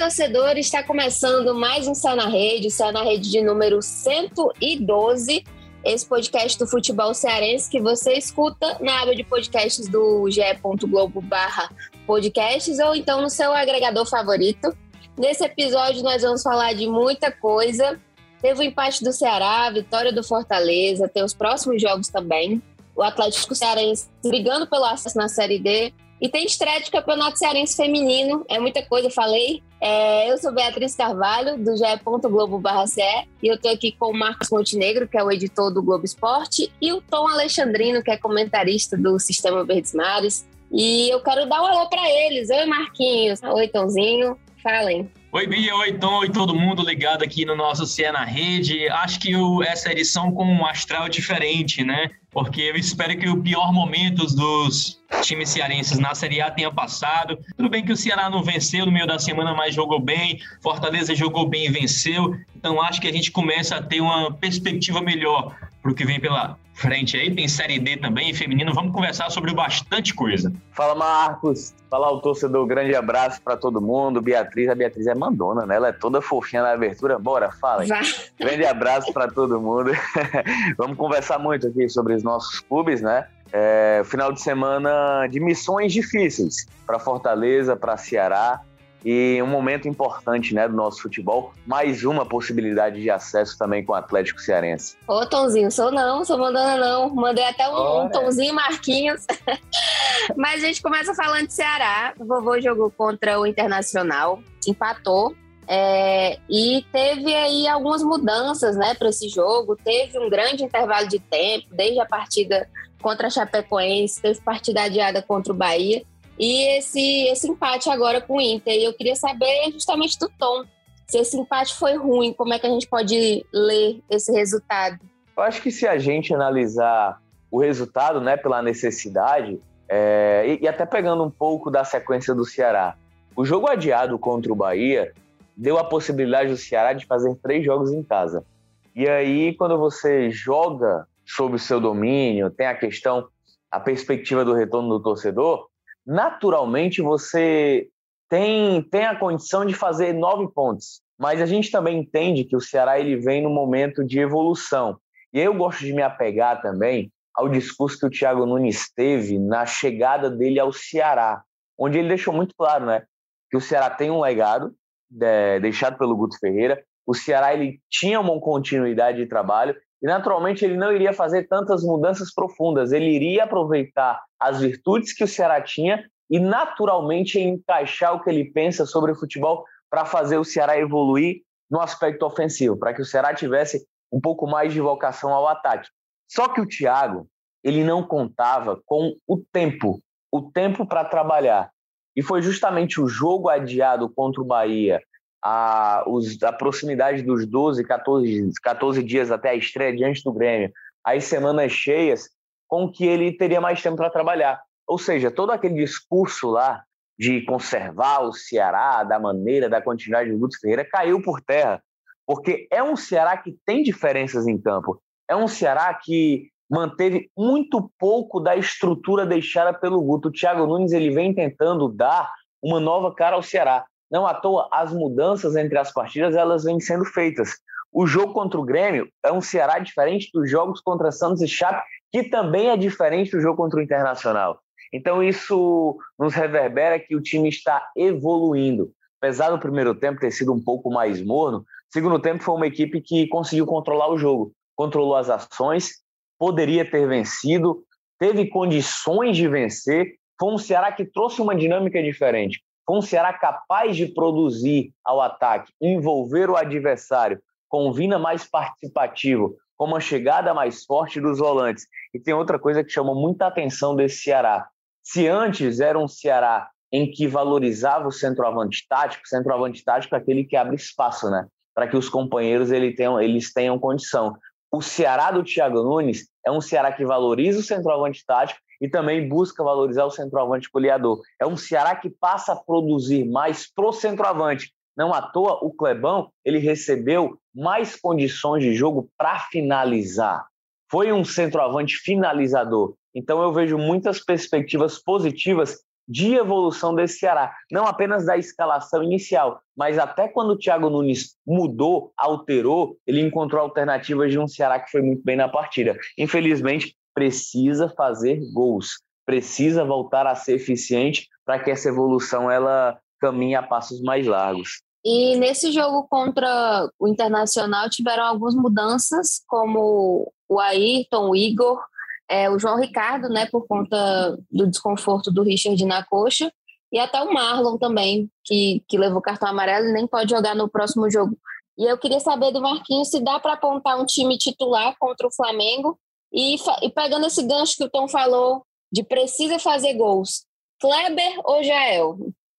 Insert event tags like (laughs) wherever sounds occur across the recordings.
torcedor! Está começando mais um Céu na Rede, Céu na Rede de número 112. Esse podcast do futebol cearense que você escuta na aba de podcasts do ge.globo barra podcasts ou então no seu agregador favorito. Nesse episódio nós vamos falar de muita coisa. Teve o empate do Ceará, a vitória do Fortaleza, tem os próximos jogos também. O Atlético Cearense brigando pelo acesso na Série D, e tem estreia de Campeonato Cearense Feminino, é muita coisa, falei. É, eu sou Beatriz Carvalho, do ge.globo e eu estou aqui com o Marcos Montenegro, que é o editor do Globo Esporte, e o Tom Alexandrino, que é comentarista do Sistema Verdes Mares. E eu quero dar um alô para eles. Oi, Marquinhos. Oi, Tomzinho. Falem. Oi, Bia, oi, Tom, oi, todo mundo ligado aqui no nosso CE na Rede. Acho que o, essa edição com um astral diferente, né? Porque eu espero que o pior momento dos times cearenses na Série A tenha passado. Tudo bem que o Ceará não venceu no meio da semana, mas jogou bem. Fortaleza jogou bem e venceu. Então acho que a gente começa a ter uma perspectiva melhor para o que vem pela frente aí. Tem Série D também, feminino. Vamos conversar sobre bastante coisa. Fala, Marcos. Fala o torcedor. Grande abraço para todo mundo. Beatriz, a Beatriz é mandona, né? Ela é toda fofinha na abertura. Bora, fala. Grande abraço para todo mundo. (laughs) Vamos conversar muito aqui sobre os nossos clubes, né? É, final de semana de missões difíceis para Fortaleza, para Ceará e um momento importante né, do nosso futebol. Mais uma possibilidade de acesso também com o Atlético Cearense. Ô, Tonzinho, sou não, sou mandando não. Mandei até um, um Tonzinho Marquinhos. (laughs) Mas a gente começa falando de Ceará. O vovô jogou contra o Internacional, empatou. É, e teve aí algumas mudanças né, para esse jogo. Teve um grande intervalo de tempo, desde a partida contra a Chapecoense, teve partida adiada contra o Bahia e esse, esse empate agora com o Inter. E eu queria saber justamente do Tom, se esse empate foi ruim, como é que a gente pode ler esse resultado? Eu acho que se a gente analisar o resultado, né, pela necessidade, é, e, e até pegando um pouco da sequência do Ceará, o jogo adiado contra o Bahia deu a possibilidade do Ceará de fazer três jogos em casa. E aí, quando você joga sob o seu domínio, tem a questão, a perspectiva do retorno do torcedor, naturalmente você tem, tem a condição de fazer nove pontos. Mas a gente também entende que o Ceará ele vem no momento de evolução. E eu gosto de me apegar também ao discurso que o Thiago Nunes teve na chegada dele ao Ceará, onde ele deixou muito claro, né, que o Ceará tem um legado é, deixado pelo Guto Ferreira. O Ceará ele tinha uma continuidade de trabalho e naturalmente ele não iria fazer tantas mudanças profundas, ele iria aproveitar as virtudes que o Ceará tinha e naturalmente encaixar o que ele pensa sobre o futebol para fazer o Ceará evoluir no aspecto ofensivo, para que o Ceará tivesse um pouco mais de vocação ao ataque. Só que o Thiago, ele não contava com o tempo, o tempo para trabalhar. E foi justamente o jogo adiado contra o Bahia, a, os, a proximidade dos 12, 14, 14 dias até a estreia diante do Grêmio, as semanas cheias, com que ele teria mais tempo para trabalhar. Ou seja, todo aquele discurso lá de conservar o Ceará da maneira, da continuidade do Guto Ferreira, caiu por terra. Porque é um Ceará que tem diferenças em campo. É um Ceará que manteve muito pouco da estrutura deixada pelo Guto. O Thiago Nunes ele vem tentando dar uma nova cara ao Ceará. Não à toa, as mudanças entre as partidas elas vêm sendo feitas. O jogo contra o Grêmio é um Ceará diferente dos jogos contra Santos e Chape, que também é diferente do jogo contra o Internacional. Então isso nos reverbera que o time está evoluindo. Apesar do primeiro tempo ter sido um pouco mais morno, segundo tempo foi uma equipe que conseguiu controlar o jogo, controlou as ações, poderia ter vencido, teve condições de vencer. Foi um Ceará que trouxe uma dinâmica diferente com Ceará capaz de produzir ao ataque, envolver o adversário, com Vina mais participativo, com uma chegada mais forte dos volantes. E tem outra coisa que chamou muita atenção desse Ceará. Se antes era um Ceará em que valorizava o centroavante tático, centroavante tático é aquele que abre espaço, né? Para que os companheiros ele tenham, eles tenham condição. O Ceará do Thiago Nunes é um Ceará que valoriza o centroavante tático e também busca valorizar o centroavante goleador. É um Ceará que passa a produzir mais pro centroavante. Não à toa, o Clebão ele recebeu mais condições de jogo para finalizar. Foi um centroavante finalizador. Então eu vejo muitas perspectivas positivas de evolução desse Ceará, não apenas da escalação inicial, mas até quando o Thiago Nunes mudou, alterou, ele encontrou alternativas de um Ceará que foi muito bem na partida. Infelizmente, precisa fazer gols, precisa voltar a ser eficiente para que essa evolução ela caminhe a passos mais largos. E nesse jogo contra o Internacional tiveram algumas mudanças, como o Ayrton, o Igor, é, o João Ricardo, né, por conta do desconforto do Richard na coxa, e até o Marlon também, que, que levou cartão amarelo e nem pode jogar no próximo jogo. E eu queria saber do Marquinhos se dá para apontar um time titular contra o Flamengo e, e pegando esse gancho que o Tom falou de precisa fazer gols, Kleber ou Jael?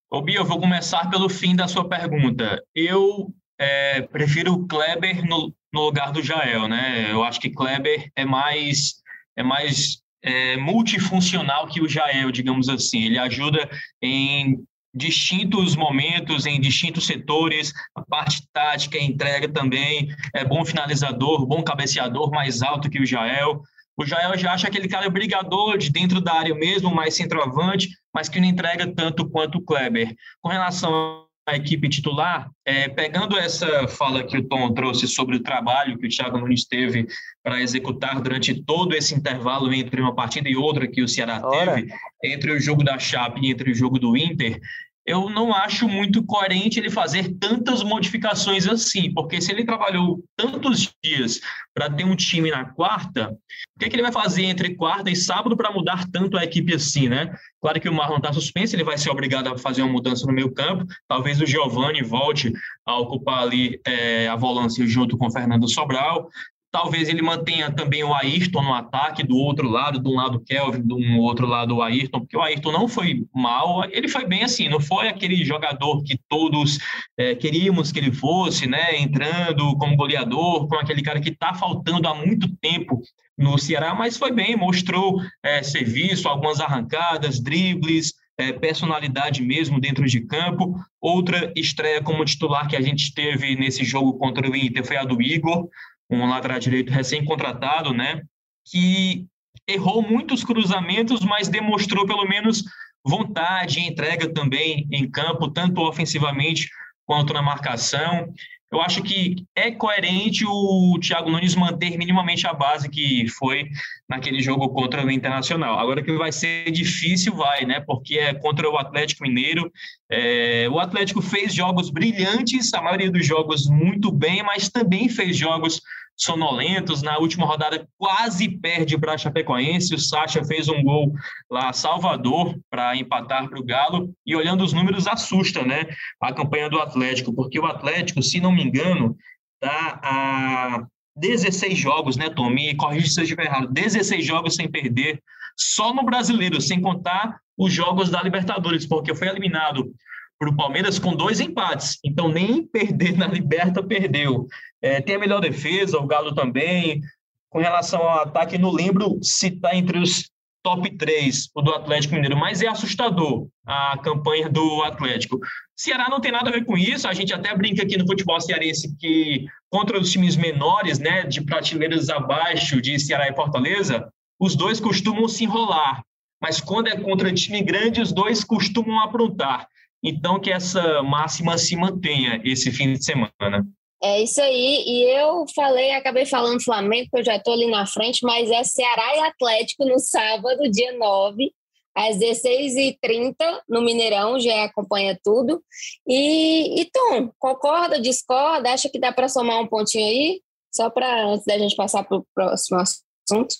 Ô, Bia, eu vou começar pelo fim da sua pergunta. Eu é, prefiro o Kleber no, no, lugar do Jael, né? Eu acho que Kleber é mais, é mais é, multifuncional que o Jael, digamos assim. Ele ajuda em distintos momentos, em distintos setores, a parte tática, a entrega também, é bom finalizador, bom cabeceador, mais alto que o Jael. O Jael já acha aquele cara brigador de dentro da área mesmo, mais centroavante, mas que não entrega tanto quanto o Kleber. Com relação à equipe titular, é, pegando essa fala que o Tom trouxe sobre o trabalho que o Thiago Nunes teve para executar durante todo esse intervalo entre uma partida e outra que o Ceará Ora. teve, entre o jogo da Chape e entre o jogo do Inter, eu não acho muito coerente ele fazer tantas modificações assim, porque se ele trabalhou tantos dias para ter um time na quarta, o que, é que ele vai fazer entre quarta e sábado para mudar tanto a equipe assim, né? Claro que o Marlon está suspenso, ele vai ser obrigado a fazer uma mudança no meio campo, talvez o Giovani volte a ocupar ali é, a volância junto com o Fernando Sobral, Talvez ele mantenha também o Ayrton no ataque, do outro lado, de um lado Kelvin, do outro lado o Ayrton, porque o Ayrton não foi mal, ele foi bem assim, não foi aquele jogador que todos é, queríamos que ele fosse, né, entrando como goleador, com aquele cara que está faltando há muito tempo no Ceará, mas foi bem, mostrou é, serviço, algumas arrancadas, dribles, é, personalidade mesmo dentro de campo. Outra estreia como titular que a gente teve nesse jogo contra o Inter foi a do Igor um lateral direito recém-contratado, né? Que errou muitos cruzamentos, mas demonstrou pelo menos vontade e entrega também em campo, tanto ofensivamente quanto na marcação. Eu acho que é coerente o Thiago Nunes manter minimamente a base que foi naquele jogo contra o Internacional. Agora que vai ser difícil, vai, né? Porque é contra o Atlético Mineiro. É, o Atlético fez jogos brilhantes, a maioria dos jogos muito bem, mas também fez jogos sonolentos. Na última rodada, quase perde para a Chapecoense. O Sacha fez um gol lá, Salvador, para empatar para o Galo. E olhando os números, assusta né, a campanha do Atlético, porque o Atlético, se não me engano, está a 16 jogos, né, Tom? Me corrija se eu estiver errado. 16 jogos sem perder, só no brasileiro, sem contar os jogos da Libertadores, porque foi eliminado para o Palmeiras com dois empates. Então, nem perder na Liberta perdeu. É, tem a melhor defesa, o Galo também. Com relação ao ataque, não lembro se está entre os top 3, o do Atlético Mineiro, mas é assustador a campanha do Atlético. Ceará não tem nada a ver com isso, a gente até brinca aqui no futebol cearense que contra os times menores, né, de prateleiras abaixo de Ceará e Fortaleza, os dois costumam se enrolar, mas quando é contra time grande, os dois costumam aprontar. Então, que essa máxima se mantenha esse fim de semana. É isso aí. E eu falei, acabei falando Flamengo, porque eu já estou ali na frente, mas é Ceará e Atlético no sábado, dia 9, às 16h30, no Mineirão, já acompanha tudo. E, e Tom, concorda, discorda? Acha que dá para somar um pontinho aí? Só para antes da gente passar para o próximo assunto.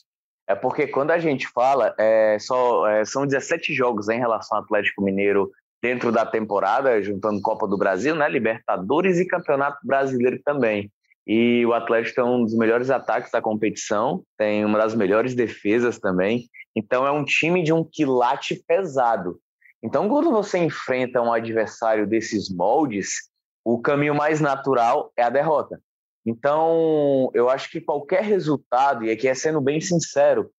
É porque quando a gente fala, é, só, é, são 17 jogos em relação ao Atlético Mineiro dentro da temporada, juntando Copa do Brasil, né, Libertadores e Campeonato Brasileiro também. E o Atlético é um dos melhores ataques da competição, tem uma das melhores defesas também. Então é um time de um quilate pesado. Então, quando você enfrenta um adversário desses moldes, o caminho mais natural é a derrota. Então, eu acho que qualquer resultado, e aqui é sendo bem sincero,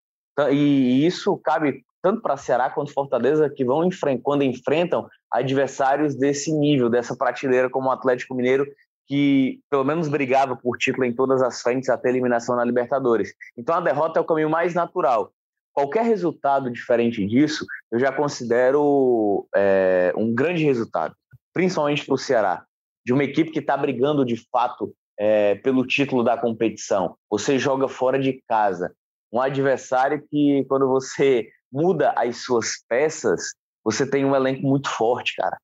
e isso cabe tanto para Ceará quanto Fortaleza, que vão quando enfrentam adversários desse nível, dessa prateleira, como o Atlético Mineiro, que pelo menos brigava por título em todas as frentes até a eliminação na Libertadores. Então a derrota é o caminho mais natural. qualquer resultado diferente disso, eu já considero é, um grande resultado, principalmente para o Ceará, de uma equipe que está brigando de fato é, pelo título da competição. Você joga fora de casa, um adversário que, quando você muda as suas peças, você tem um elenco muito forte, cara.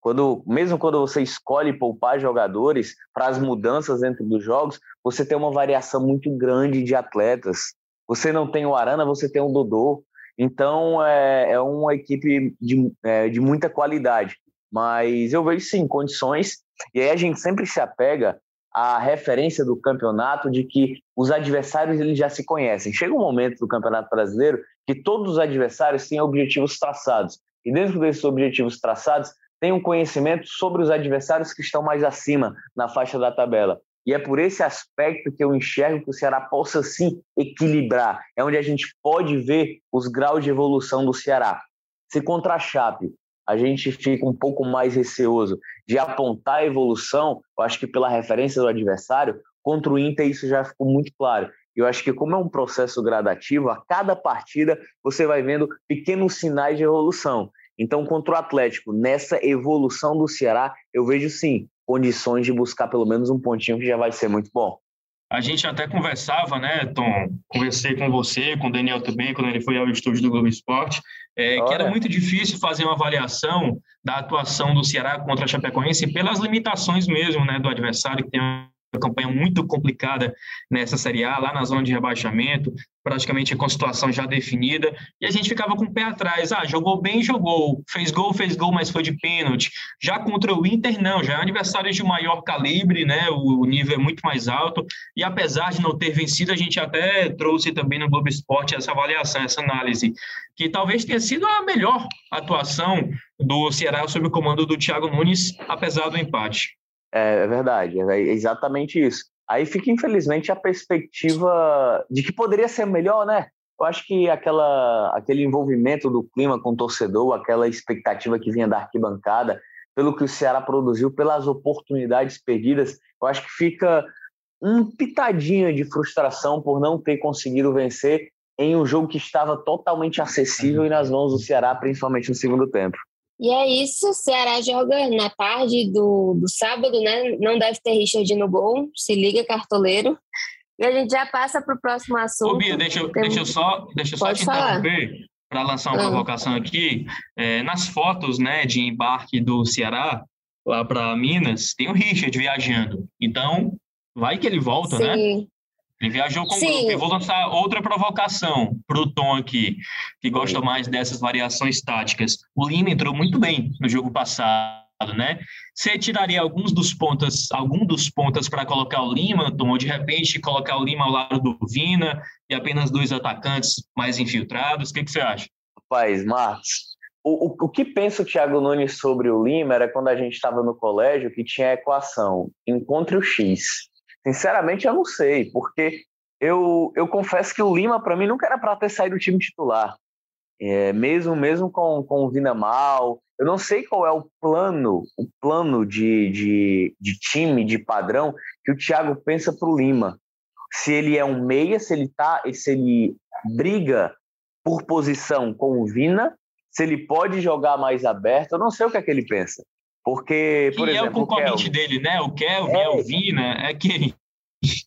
Quando, mesmo quando você escolhe poupar jogadores para as mudanças dentro dos jogos, você tem uma variação muito grande de atletas. Você não tem o Arana, você tem o Dodô. Então é, é uma equipe de, é, de muita qualidade. Mas eu vejo sim condições, e aí a gente sempre se apega à referência do campeonato de que os adversários eles já se conhecem. Chega um momento do Campeonato Brasileiro que todos os adversários têm objetivos traçados. E dentro desses objetivos traçados, tem um conhecimento sobre os adversários que estão mais acima na faixa da tabela. E é por esse aspecto que eu enxergo que o Ceará possa sim equilibrar. É onde a gente pode ver os graus de evolução do Ceará. Se contra a Chape a gente fica um pouco mais receoso de apontar a evolução, eu acho que pela referência do adversário, contra o Inter isso já ficou muito claro. Eu acho que como é um processo gradativo, a cada partida você vai vendo pequenos sinais de evolução. Então, contra o Atlético, nessa evolução do Ceará, eu vejo sim condições de buscar pelo menos um pontinho que já vai ser muito bom. A gente até conversava, né, Tom? Conversei com você, com o Daniel também, quando ele foi ao estúdio do Globo Esporte, é, que era muito difícil fazer uma avaliação da atuação do Ceará contra a Chapecoense pelas limitações mesmo, né, do adversário, que tem campanha muito complicada nessa Série A, lá na zona de rebaixamento, praticamente com a situação já definida, e a gente ficava com o pé atrás. Ah, jogou bem, jogou. Fez gol, fez gol, mas foi de pênalti. Já contra o Inter, não. Já é aniversário de maior calibre, né? O nível é muito mais alto. E apesar de não ter vencido, a gente até trouxe também no Globo Esporte essa avaliação, essa análise, que talvez tenha sido a melhor atuação do Ceará sob o comando do Thiago Nunes, apesar do empate. É, é verdade, é exatamente isso. Aí fica, infelizmente, a perspectiva de que poderia ser melhor, né? Eu acho que aquela, aquele envolvimento do clima com o torcedor, aquela expectativa que vinha da arquibancada, pelo que o Ceará produziu, pelas oportunidades perdidas, eu acho que fica um pitadinho de frustração por não ter conseguido vencer em um jogo que estava totalmente acessível e nas mãos do Ceará, principalmente no segundo tempo. E é isso, o Ceará joga na tarde do, do sábado, né? Não deve ter Richard no gol, se liga, cartoleiro. E a gente já passa para o próximo assunto. Ô, Bia, deixa, eu, deixa eu só, deixa eu só te interromper para lançar uma ah. provocação aqui. É, nas fotos né, de embarque do Ceará lá para Minas, tem o Richard viajando. Então, vai que ele volta, né? Sim. né? Ele viajou com Sim. o grupo. Eu vou lançar outra provocação para o Tom aqui, que gosta mais dessas variações táticas. O Lima entrou muito bem no jogo passado, né? Você tiraria alguns dos pontas, algum dos pontas para colocar o Lima, Tom, ou de repente colocar o Lima ao lado do Vina e apenas dois atacantes mais infiltrados? O que, que você acha? Rapaz, Marcos, o, o, o, que pensa o Thiago Nunes sobre o Lima era quando a gente estava no colégio que tinha a equação encontre o X. Sinceramente, eu não sei, porque eu, eu confesso que o Lima, para mim, nunca era para ter saído do time titular. É, mesmo mesmo com, com o Vina mal, eu não sei qual é o plano, o plano de, de, de time, de padrão que o Thiago pensa para o Lima. Se ele é um meia, se ele tá, se ele briga por posição com o Vina, se ele pode jogar mais aberto, eu não sei o que é que ele pensa. Porque, por e exemplo. é o concorrente dele, né? O Kelvin, é, o Vina, é quem?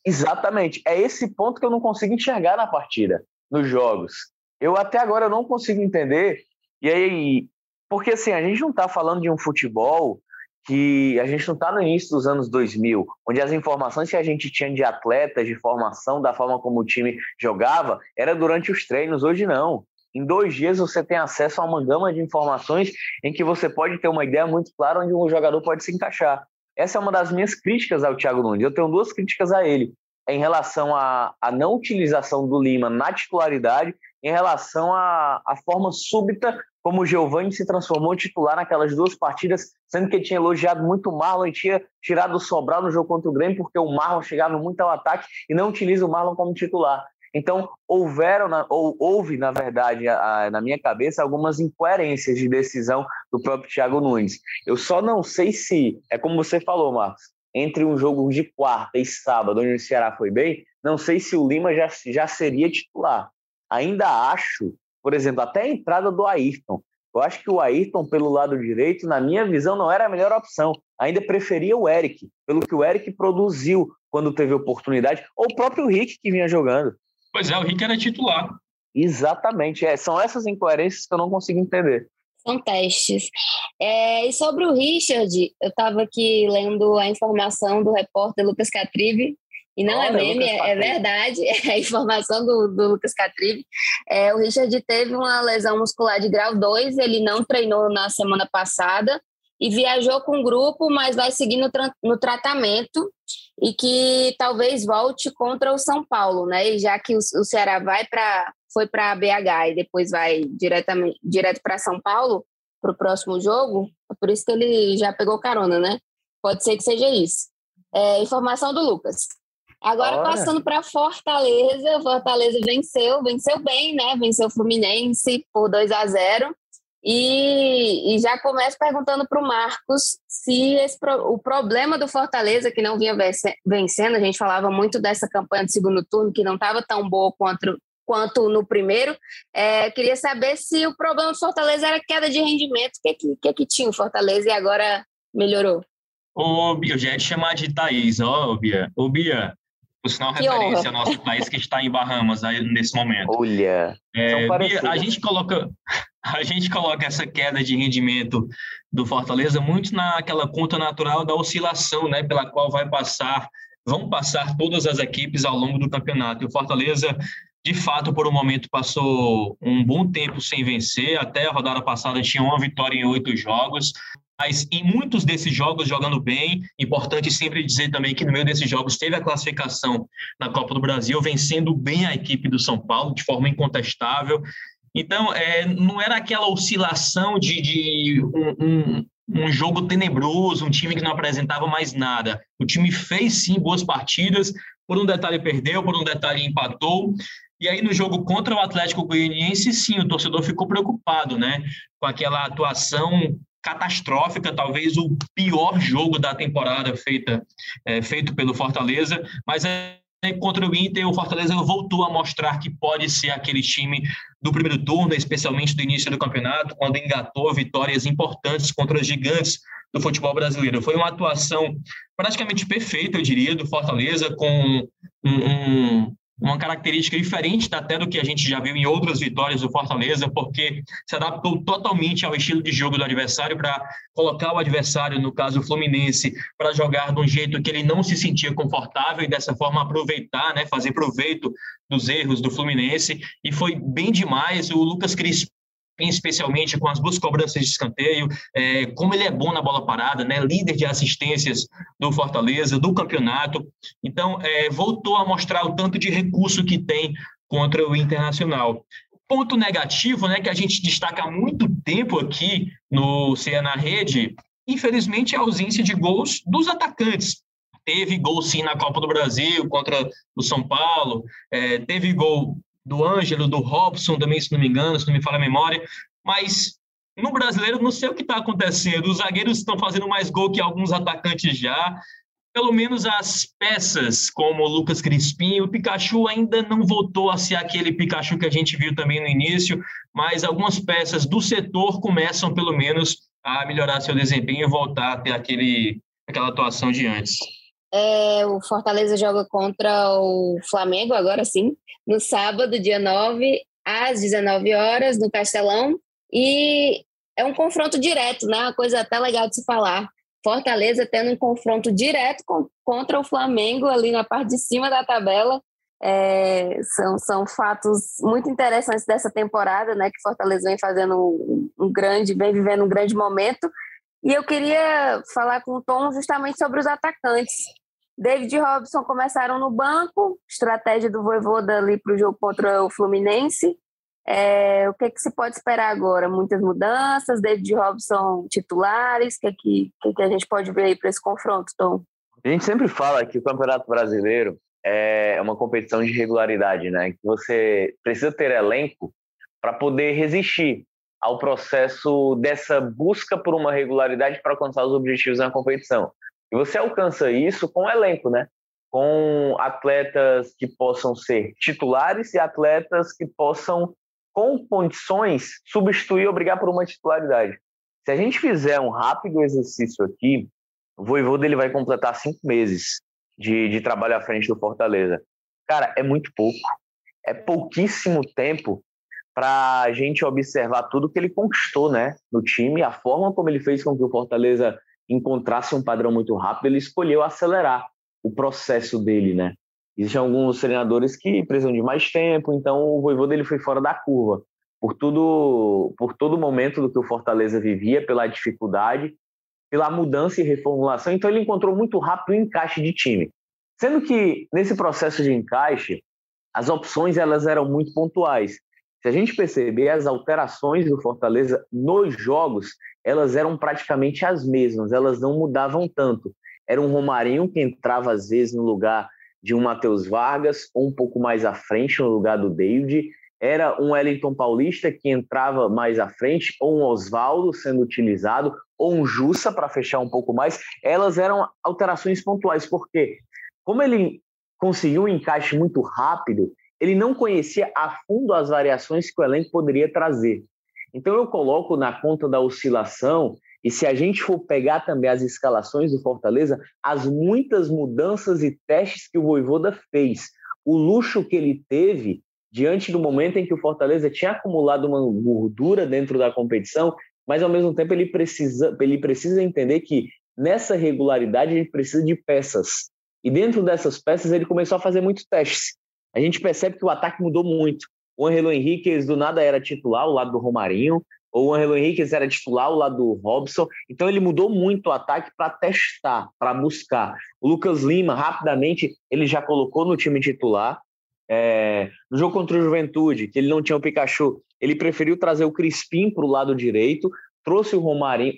Exatamente. É esse ponto que eu não consigo enxergar na partida, nos jogos. Eu até agora não consigo entender. E aí. Porque assim, a gente não está falando de um futebol que a gente não está no início dos anos 2000, onde as informações que a gente tinha de atletas, de formação, da forma como o time jogava, era durante os treinos. Hoje não. Em dois dias você tem acesso a uma gama de informações em que você pode ter uma ideia muito clara onde um jogador pode se encaixar. Essa é uma das minhas críticas ao Thiago Nunes. Eu tenho duas críticas a ele em relação à, não utilização do Lima na titularidade, em relação à, à forma súbita como o Giovani se transformou em titular naquelas duas partidas, sendo que ele tinha elogiado muito o Marlon e tinha tirado o Sobral no jogo contra o Grêmio, porque o Marlon chegava muito ao ataque e não utiliza o Marlon como titular. Então, houveram, ou houve, na verdade, a, na minha cabeça, algumas incoerências de decisão do próprio Thiago Nunes. Eu só não sei se, é como você falou, Marcos, entre um jogo de quarta e sábado, onde o Ceará foi bem, não sei se o Lima já, já seria titular. ainda acho, por exemplo, até a entrada do Ayrton. Eu acho que o Ayrton, pelo lado direito, na minha visão, não era a melhor opção. Ainda preferia o Eric, pelo que o Eric produziu quando teve oportunidade, ou o próprio Rick que vinha jogando. Pois é, o Rick era titular. Exatamente. É, são essas incoerências que eu não consigo entender. São testes. É, e sobre o Richard, eu estava aqui lendo a informação do repórter Lucas Catribe, e não é Olha, é meme, é, é verdade, (laughs) é a informação do, do Lucas Catribe. É, o Richard teve uma lesão muscular de grau 2, ele não treinou na semana passada e viajou com o grupo, mas vai seguir no, tra no tratamento e que talvez volte contra o São Paulo, né? E já que o, o Ceará vai para foi para BH e depois vai diretamente direto para São Paulo para o próximo jogo, é por isso que ele já pegou carona, né? Pode ser que seja isso. É, informação do Lucas. Agora Olha. passando para Fortaleza, Fortaleza venceu, venceu bem, né? Venceu o Fluminense por 2 a 0 e, e já começo perguntando para o Marcos se esse, o problema do Fortaleza, que não vinha vencendo, a gente falava muito dessa campanha de segundo turno, que não estava tão boa quanto, quanto no primeiro. É, queria saber se o problema do Fortaleza era queda de rendimento. O que, que, que, que tinha o Fortaleza e agora melhorou? Ô, Bia, eu já ia te chamar de Thaís, ó, Bia. Ô, Bia, por sinal, que referência honra. ao nosso país que está em Bahamas aí, nesse momento. Olha, é, Bia, a gente coloca a gente coloca essa queda de rendimento do Fortaleza muito naquela conta natural da oscilação, né, pela qual vai passar, vão passar todas as equipes ao longo do campeonato. E o Fortaleza de fato, por um momento, passou um bom tempo sem vencer. Até a rodada passada tinha uma vitória em oito jogos mas em muitos desses jogos jogando bem. Importante sempre dizer também que no meio desses jogos teve a classificação na Copa do Brasil, vencendo bem a equipe do São Paulo de forma incontestável. Então, é, não era aquela oscilação de, de um, um, um, jogo tenebroso, um time que não apresentava mais nada. O time fez sim boas partidas, por um detalhe perdeu, por um detalhe empatou. E aí, no jogo contra o Atlético Goianiense, sim, o torcedor ficou preocupado, né? Com aquela atuação catastrófica, talvez o pior jogo da temporada feita, é, feito pelo Fortaleza, mas é, contra o Inter, o Fortaleza voltou a mostrar que pode ser aquele time do primeiro turno, especialmente do início do campeonato, quando engatou vitórias importantes contra os gigantes do futebol brasileiro. Foi uma atuação praticamente perfeita, eu diria, do Fortaleza, com um, um, uma característica diferente até do que a gente já viu em outras vitórias do Fortaleza, porque se adaptou totalmente ao estilo de jogo do adversário para colocar o adversário, no caso o Fluminense, para jogar de um jeito que ele não se sentia confortável e dessa forma aproveitar, né, fazer proveito dos erros do Fluminense e foi bem demais. O Lucas Crispim especialmente com as duas cobranças de escanteio, é, como ele é bom na bola parada, né? líder de assistências do Fortaleza, do campeonato. Então, é, voltou a mostrar o tanto de recurso que tem contra o Internacional. Ponto negativo, né, que a gente destaca há muito tempo aqui no CE na Rede, infelizmente, é a ausência de gols dos atacantes. Teve gol sim na Copa do Brasil contra o São Paulo, é, teve gol do Ângelo, do Robson também, se não me engano, se não me falha a memória, mas no brasileiro não sei o que está acontecendo. Os zagueiros estão fazendo mais gol que alguns atacantes já. Pelo menos as peças, como o Lucas Crispim, o Pikachu ainda não voltou a ser aquele Pikachu que a gente viu também no início, mas algumas peças do setor começam, pelo menos, a melhorar seu desempenho e voltar a ter aquele, aquela atuação de antes. É, o Fortaleza joga contra o Flamengo, agora sim, no sábado, dia 9, às 19 horas, no Castelão. E é um confronto direto, né? Uma coisa até legal de se falar. Fortaleza tendo um confronto direto com, contra o Flamengo ali na parte de cima da tabela. É, são, são fatos muito interessantes dessa temporada, né? Que Fortaleza vem fazendo um, um grande, vem vivendo um grande momento. E eu queria falar com o Tom justamente sobre os atacantes. David e Robson começaram no banco, estratégia do Voivoda ali para o jogo contra o Fluminense. É, o que, é que se pode esperar agora? Muitas mudanças, David e Robson titulares, o que, é que, que, é que a gente pode ver aí para esse confronto, Tom? A gente sempre fala que o Campeonato Brasileiro é uma competição de regularidade, né? Que você precisa ter elenco para poder resistir ao processo dessa busca por uma regularidade para alcançar os objetivos na competição. E você alcança isso com elenco, né? com atletas que possam ser titulares e atletas que possam, com condições, substituir ou brigar por uma titularidade. Se a gente fizer um rápido exercício aqui, o Voivoda ele vai completar cinco meses de, de trabalho à frente do Fortaleza. Cara, é muito pouco. É pouquíssimo tempo para a gente observar tudo que ele conquistou né, no time, a forma como ele fez com que o Fortaleza encontrasse um padrão muito rápido, ele escolheu acelerar o processo dele, né? Existem alguns treinadores que precisam de mais tempo, então o Voivoda dele foi fora da curva por tudo, por todo momento do que o Fortaleza vivia, pela dificuldade, pela mudança e reformulação. Então ele encontrou muito rápido o encaixe de time. Sendo que nesse processo de encaixe, as opções elas eram muito pontuais. Se a gente perceber as alterações do Fortaleza nos jogos, elas eram praticamente as mesmas, elas não mudavam tanto. Era um Romarinho que entrava às vezes no lugar de um Matheus Vargas, ou um pouco mais à frente no lugar do David. Era um Wellington Paulista que entrava mais à frente, ou um Oswaldo sendo utilizado, ou um Jussa para fechar um pouco mais. Elas eram alterações pontuais, porque como ele conseguiu um encaixe muito rápido, ele não conhecia a fundo as variações que o elenco poderia trazer. Então eu coloco na conta da oscilação, e se a gente for pegar também as escalações do Fortaleza, as muitas mudanças e testes que o Voivoda fez, o luxo que ele teve diante do momento em que o Fortaleza tinha acumulado uma gordura dentro da competição, mas ao mesmo tempo ele precisa, ele precisa entender que nessa regularidade ele precisa de peças. E dentro dessas peças ele começou a fazer muitos testes a gente percebe que o ataque mudou muito. O Angelo Henriquez do nada era titular ao lado do Romarinho, ou o Angelo Henriquez era titular ao lado do Robson. Então ele mudou muito o ataque para testar, para buscar. O Lucas Lima, rapidamente, ele já colocou no time titular. É, no jogo contra o Juventude, que ele não tinha o Pikachu, ele preferiu trazer o Crispim para o lado direito, trouxe o Romarinho,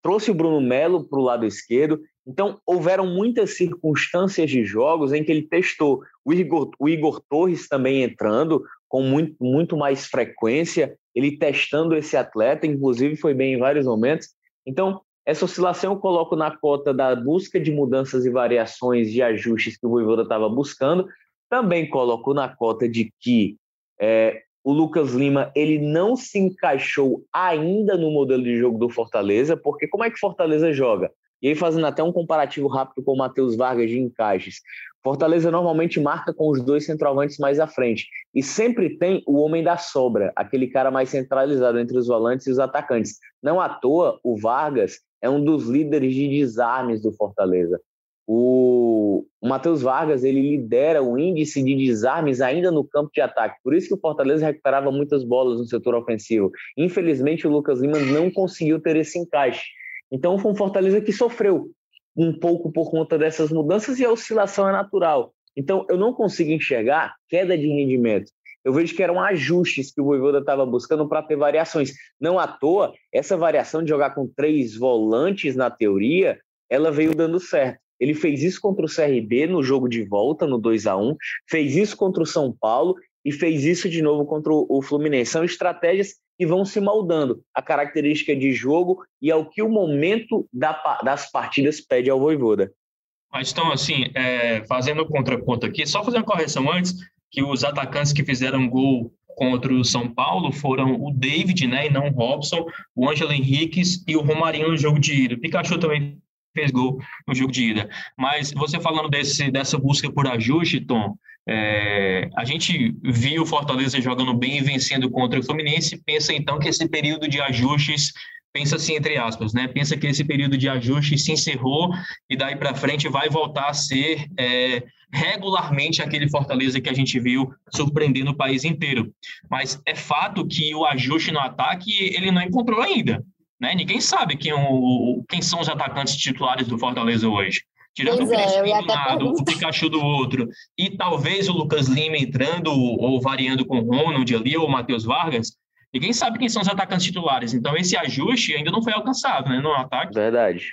trouxe o Bruno Melo para o lado esquerdo. Então, houveram muitas circunstâncias de jogos em que ele testou. O Igor, o Igor Torres também entrando com muito, muito mais frequência, ele testando esse atleta, inclusive foi bem em vários momentos. Então, essa oscilação eu coloco na cota da busca de mudanças e variações de ajustes que o Voivoda estava buscando. Também coloco na cota de que é, o Lucas Lima ele não se encaixou ainda no modelo de jogo do Fortaleza, porque como é que Fortaleza joga? E aí, fazendo até um comparativo rápido com o Matheus Vargas de encaixes. Fortaleza normalmente marca com os dois centroavantes mais à frente. E sempre tem o homem da sobra, aquele cara mais centralizado entre os volantes e os atacantes. Não à toa, o Vargas é um dos líderes de desarmes do Fortaleza. O, Matheus Vargas ele lidera o índice de desarmes ainda no campo de ataque. Por isso que o Fortaleza recuperava muitas bolas no setor ofensivo. Infelizmente, o Lucas Lima não conseguiu ter esse encaixe. Então, foi um Fortaleza que sofreu um pouco por conta dessas mudanças e a oscilação é natural. Então, eu não consigo enxergar queda de rendimento. Eu vejo que eram ajustes que o Voivoda estava buscando para ter variações. Não à toa, essa variação de jogar com três volantes, na teoria, ela veio dando certo. Ele fez isso contra o CRB no jogo de volta, no 2 a 1 fez isso contra o São Paulo e fez isso de novo contra o Fluminense. São estratégias que vão se moldando a característica de jogo e ao que o momento da, das partidas pede ao Voivoda. Mas então, assim, é, fazendo contraponto aqui, só fazer uma correção antes, que os atacantes que fizeram gol contra o São Paulo foram o David, né, e não o Robson, o Ângelo Henriquez e o Romarinho no jogo de ida. O Pikachu também fez gol no jogo de ida. Mas você falando desse, dessa busca por ajuste, Tom, é, a gente viu o Fortaleza jogando bem e vencendo contra o Fluminense, pensa então que esse período de ajustes, pensa assim entre aspas, né? Pensa que esse período de ajustes se encerrou e daí para frente vai voltar a ser é, regularmente aquele Fortaleza que a gente viu surpreendendo o país inteiro. Mas é fato que o ajuste no ataque ele não encontrou ainda. Né? Ninguém sabe quem, o, quem são os atacantes titulares do Fortaleza hoje. Tirando pois o Crispim é, de um lado, o Pikachu do outro, e talvez o Lucas Lima entrando ou variando com o Ronald ali, ou o Matheus Vargas, ninguém sabe quem são os atacantes titulares. Então, esse ajuste ainda não foi alcançado né, no ataque. Verdade.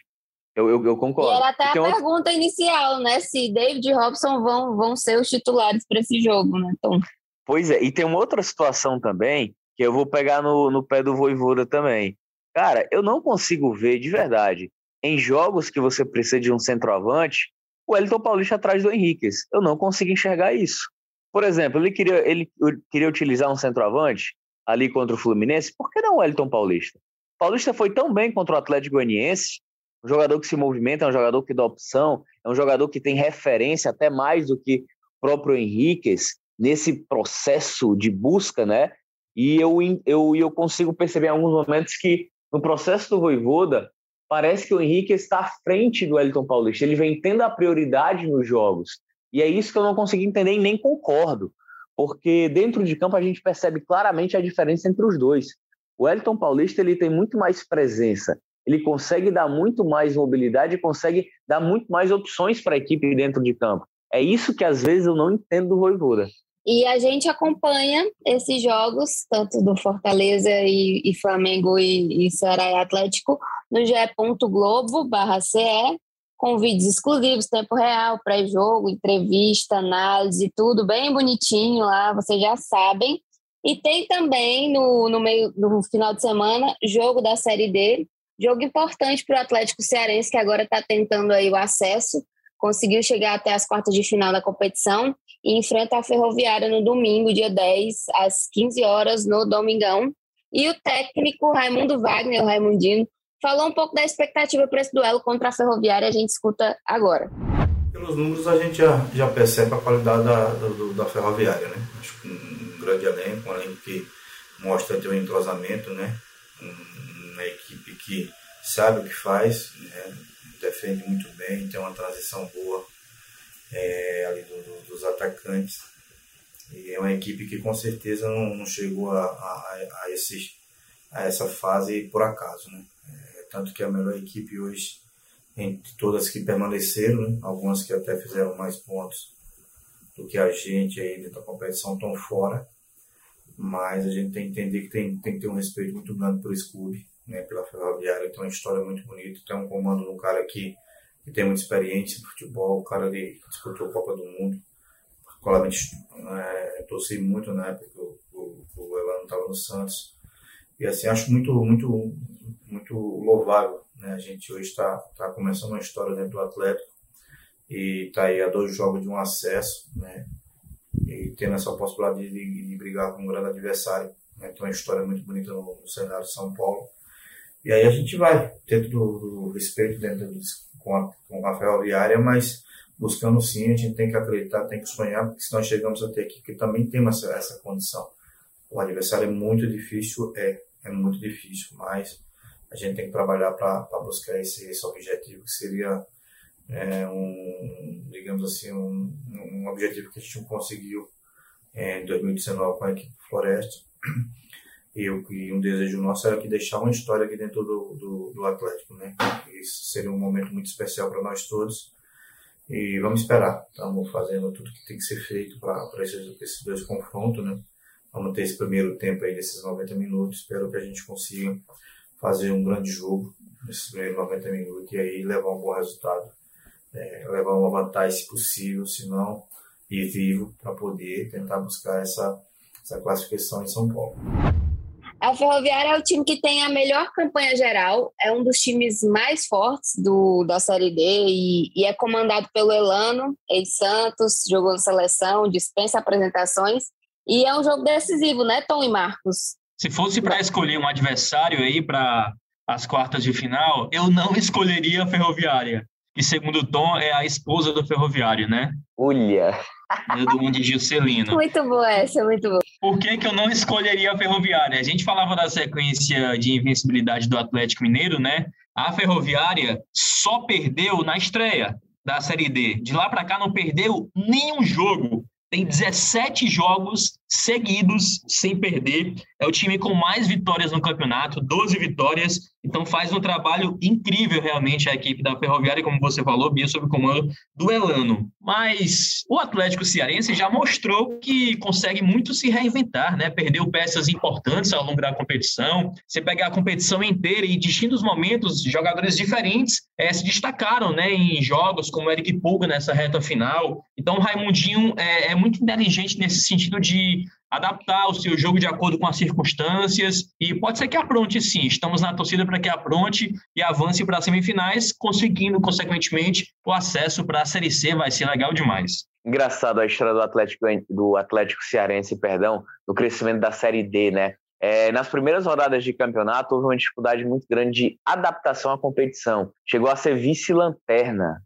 Eu, eu, eu concordo. E era até a pergunta inicial, né? Se David e Robson vão, vão ser os titulares para esse jogo, né, Tom? Pois é, e tem uma outra situação também, que eu vou pegar no, no pé do Voivoda também. Cara, eu não consigo ver de verdade em jogos que você precisa de um centroavante, o Elton Paulista atrás do Henriquez. Eu não consigo enxergar isso. Por exemplo, ele queria, ele queria utilizar um centroavante ali contra o Fluminense, por que não o Elton Paulista? Paulista foi tão bem contra o Atlético Goianiense, um jogador que se movimenta, é um jogador que dá opção, é um jogador que tem referência até mais do que o próprio Henriquez nesse processo de busca, né? E eu, eu, eu consigo perceber em alguns momentos que no processo do Voivoda, parece que o Henrique está à frente do Elton Paulista. Ele vem tendo a prioridade nos jogos. E é isso que eu não consigo entender e nem concordo. Porque dentro de campo a gente percebe claramente a diferença entre os dois. O Elton Paulista ele tem muito mais presença, ele consegue dar muito mais mobilidade, consegue dar muito mais opções para a equipe dentro de campo. É isso que às vezes eu não entendo do Voivoda. E a gente acompanha esses jogos, tanto do Fortaleza e, e Flamengo e, e Ceará e Atlético, no ge.globo barra CE, com vídeos exclusivos, tempo real, pré-jogo, entrevista, análise, tudo bem bonitinho lá, vocês já sabem. E tem também no, no meio no final de semana jogo da Série D, jogo importante para o Atlético Cearense, que agora está tentando aí o acesso, conseguiu chegar até as quartas de final da competição e enfrenta a Ferroviária no domingo, dia 10, às 15 horas, no Domingão. E o técnico Raimundo Wagner, o Raimundinho, falou um pouco da expectativa para esse duelo contra a Ferroviária, a gente escuta agora. Pelos números, a gente já, já percebe a qualidade da, da Ferroviária, né? Acho que um grande elenco, um elenco que mostra ter um entrosamento, né? Uma equipe que sabe o que faz, né? defende muito bem, tem uma transição boa é, ali do, do, dos atacantes. E é uma equipe que com certeza não, não chegou a, a, a, esse, a essa fase por acaso. Né? É, tanto que a melhor equipe hoje, entre todas que permaneceram, né? algumas que até fizeram mais pontos do que a gente aí dentro da competição estão fora. Mas a gente tem que entender que tem, tem que ter um respeito muito grande pelo clube, né? pela Ferroviária. Tem uma história muito bonita, tem um comando de cara que que tem muita experiência em futebol, o cara ali disputou a Copa do Mundo. Particularmente, é, torci muito na época que o, Elano estava no Santos. E assim, acho muito, muito, muito louvável. Né? A gente hoje está tá começando uma história dentro do Atlético e está aí a dois jogos de um acesso, né? E tendo essa possibilidade de, de, brigar com um grande adversário. Né? Então, é uma história muito bonita no, no cenário de São Paulo. E aí a gente vai, dentro do, do respeito, dentro disso com a, com a ferroviária, mas buscando sim, a gente tem que acreditar, tem que sonhar, porque se nós chegamos até aqui, que também temos essa, essa condição. O adversário é muito difícil, é, é muito difícil, mas a gente tem que trabalhar para buscar esse, esse objetivo, que seria é, um, digamos assim, um, um objetivo que a gente não conseguiu é, em 2019 com a equipe Floresta. Eu, e um desejo nosso era que deixar uma história aqui dentro do, do, do Atlético, né? Isso seria um momento muito especial para nós todos. E vamos esperar. Estamos fazendo tudo que tem que ser feito para esses, esses dois confrontos, né? Vamos ter esse primeiro tempo aí desses 90 minutos. Espero que a gente consiga fazer um grande jogo nesses primeiros 90 minutos e aí levar um bom resultado. É, levar uma vantagem se possível, se não, ir vivo para poder tentar buscar essa, essa classificação em São Paulo. A Ferroviária é o time que tem a melhor campanha geral, é um dos times mais fortes do, da Série D e, e é comandado pelo Elano, ex-Santos, jogou na seleção, dispensa apresentações e é um jogo decisivo, né, Tom e Marcos? Se fosse para escolher um adversário aí para as quartas de final, eu não (laughs) escolheria a Ferroviária. E segundo Tom, é a esposa do Ferroviário, né? Olha! Do Mundo Juscelino. Muito boa essa, muito boa. Por que, que eu não escolheria a Ferroviária? A gente falava da sequência de invencibilidade do Atlético Mineiro, né? A Ferroviária só perdeu na estreia da Série D. De lá para cá não perdeu nenhum jogo. Tem 17 jogos seguidos sem perder. É o time com mais vitórias no campeonato, 12 vitórias. Então faz um trabalho incrível realmente a equipe da Ferroviária, como você falou, Bia, sob o comando do Elano. Mas o Atlético Cearense já mostrou que consegue muito se reinventar, né? Perdeu peças importantes ao longo da competição. Você pegar a competição inteira e distintos momentos, jogadores diferentes é, se destacaram, né? Em jogos como o Eric Pulga nessa reta final. Então o Raimundinho é, é muito inteligente nesse sentido de adaptar o seu jogo de acordo com as circunstâncias e pode ser que apronte sim. Estamos na torcida para que apronte e avance para as semifinais, conseguindo, consequentemente, o acesso para a Série C. Vai ser legal demais. Engraçado a história do Atlético, do Atlético Cearense, perdão, no crescimento da Série D, né? É, nas primeiras rodadas de campeonato, houve uma dificuldade muito grande de adaptação à competição. Chegou a ser vice-lanterna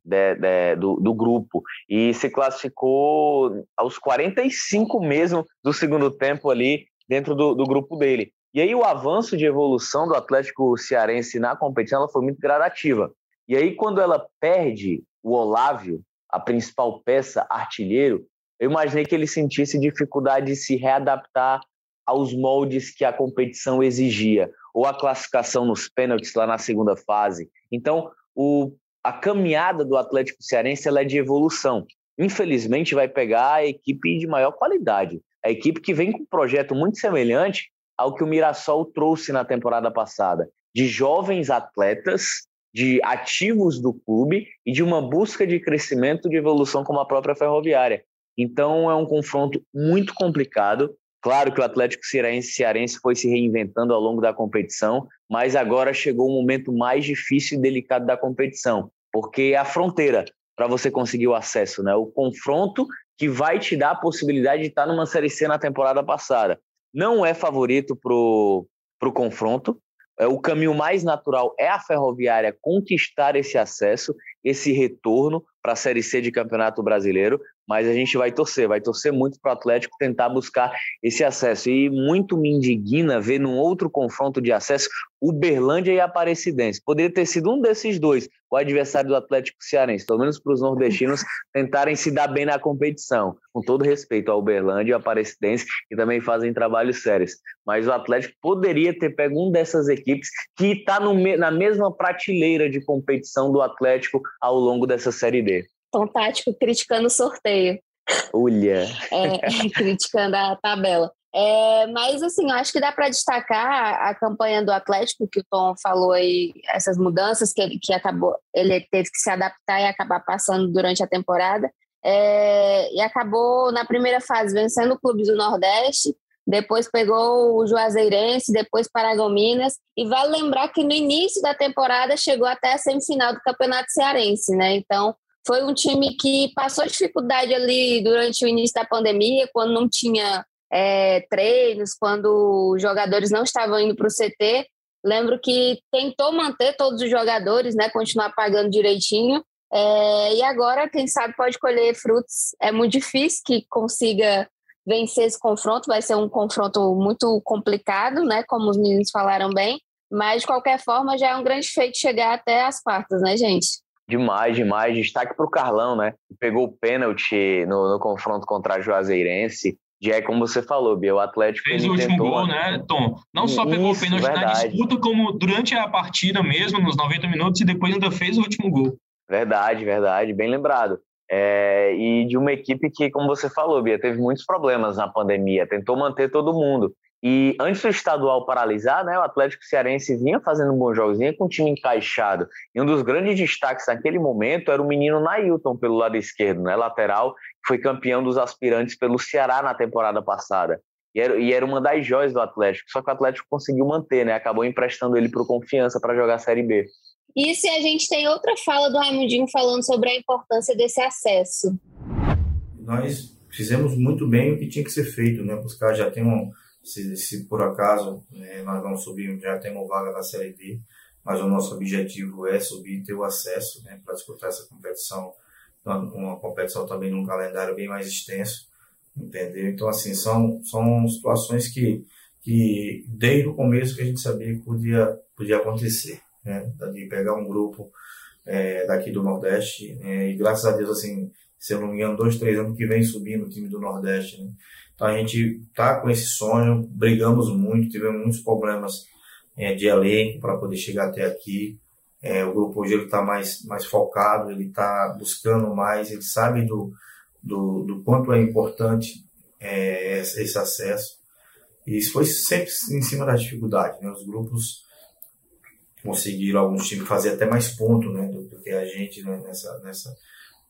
do, do, grupo e se classificou aos 45 mesmo do segundo tempo ali dentro do, do grupo dele. E aí o avanço de evolução do Atlético Cearense na competição ela foi muito gradativa. E aí quando ela perde o Olávio, a principal peça, artilheiro, eu imaginei que ele sentisse dificuldade de se readaptar aos moldes que a competição exigia, ou a classificação nos pênaltis lá na segunda fase. Então, o, a caminhada do Atlético Cearense é de evolução. Infelizmente, vai pegar a equipe de maior qualidade, a equipe que vem com um projeto muito semelhante ao que o Mirassol trouxe na temporada passada, de jovens atletas, de ativos do clube e de uma busca de crescimento, de evolução como a própria Ferroviária. Então, é um confronto muito complicado. Claro que o Atlético Cearense, foi se reinventando ao longo da competição, mas agora chegou o momento mais difícil e delicado da competição, porque é a fronteira para você conseguir o acesso, né? O confronto que vai te dar a possibilidade de estar numa Série C na temporada passada. Não é favorito pro pro confronto. É, o caminho mais natural é a Ferroviária conquistar esse acesso, esse retorno para a Série C de Campeonato Brasileiro, mas a gente vai torcer, vai torcer muito para o Atlético tentar buscar esse acesso. E muito me indigna ver num outro confronto de acesso Uberlândia e Aparecidense. Poderia ter sido um desses dois, o adversário do Atlético Cearense, pelo menos para os nordestinos (laughs) tentarem se dar bem na competição, com todo respeito ao Uberlândia e ao Aparecidense, que também fazem trabalhos sérios. Mas o Atlético poderia ter pego um dessas equipes que está na mesma prateleira de competição do Atlético ao longo dessa Série D tom tático criticando o sorteio. Olha! É, (laughs) criticando a tabela. É, mas, assim, acho que dá para destacar a campanha do Atlético, que o Tom falou aí, essas mudanças que ele, que acabou, ele teve que se adaptar e acabar passando durante a temporada. É, e acabou, na primeira fase, vencendo o Clube do Nordeste, depois pegou o Juazeirense, depois Paragominas, e vale lembrar que no início da temporada chegou até a semifinal do Campeonato Cearense, né? Então, foi um time que passou dificuldade ali durante o início da pandemia, quando não tinha é, treinos, quando os jogadores não estavam indo para o CT. Lembro que tentou manter todos os jogadores, né, continuar pagando direitinho. É, e agora, quem sabe, pode colher frutos. É muito difícil que consiga vencer esse confronto. Vai ser um confronto muito complicado, né, como os meninos falaram bem. Mas, de qualquer forma, já é um grande feito chegar até as quartas, né, gente? Demais, demais. Destaque para o Carlão, né? Pegou o pênalti no, no confronto contra a Juazeirense. De é como você falou, Bia, o Atlético. Fez o último gol, né, Tom? Não só pegou o pênalti verdade. na disputa, como durante a partida mesmo, nos 90 minutos, e depois ainda fez o último gol. Verdade, verdade, bem lembrado. É, e de uma equipe que, como você falou, Bia, teve muitos problemas na pandemia, tentou manter todo mundo. E antes do estadual paralisar, né, o Atlético Cearense vinha fazendo um bom jogo, vinha com o time encaixado. E um dos grandes destaques naquele momento era o menino Nailton pelo lado esquerdo, né, lateral, que foi campeão dos aspirantes pelo Ceará na temporada passada. E era, e era uma das joias do Atlético, só que o Atlético conseguiu manter, né, acabou emprestando ele para o Confiança para jogar a Série B. E se a gente tem outra fala do Raimundinho falando sobre a importância desse acesso? Nós fizemos muito bem o que tinha que ser feito, né? Os caras já têm um se, se por acaso né, nós não subirmos, já temos vaga na Série D, mas o nosso objetivo é subir e ter o acesso né, para disputar essa competição, uma competição também num calendário bem mais extenso, entendeu? Então, assim, são, são situações que, que desde o começo que a gente sabia que podia, podia acontecer, né? De pegar um grupo é, daqui do Nordeste, é, e graças a Deus, assim, se eu não me engano, dois, três anos que vem subindo o time do Nordeste, né? Então a gente tá com esse sonho, brigamos muito, tivemos muitos problemas é, de elenco para poder chegar até aqui. É, o grupo hoje está mais, mais focado, ele está buscando mais, ele sabe do, do, do quanto é importante é, esse acesso. E isso foi sempre em cima da dificuldade. Né? Os grupos conseguiram, alguns times, fazer até mais pontos né, do, do, que a gente né, nessa, nessa,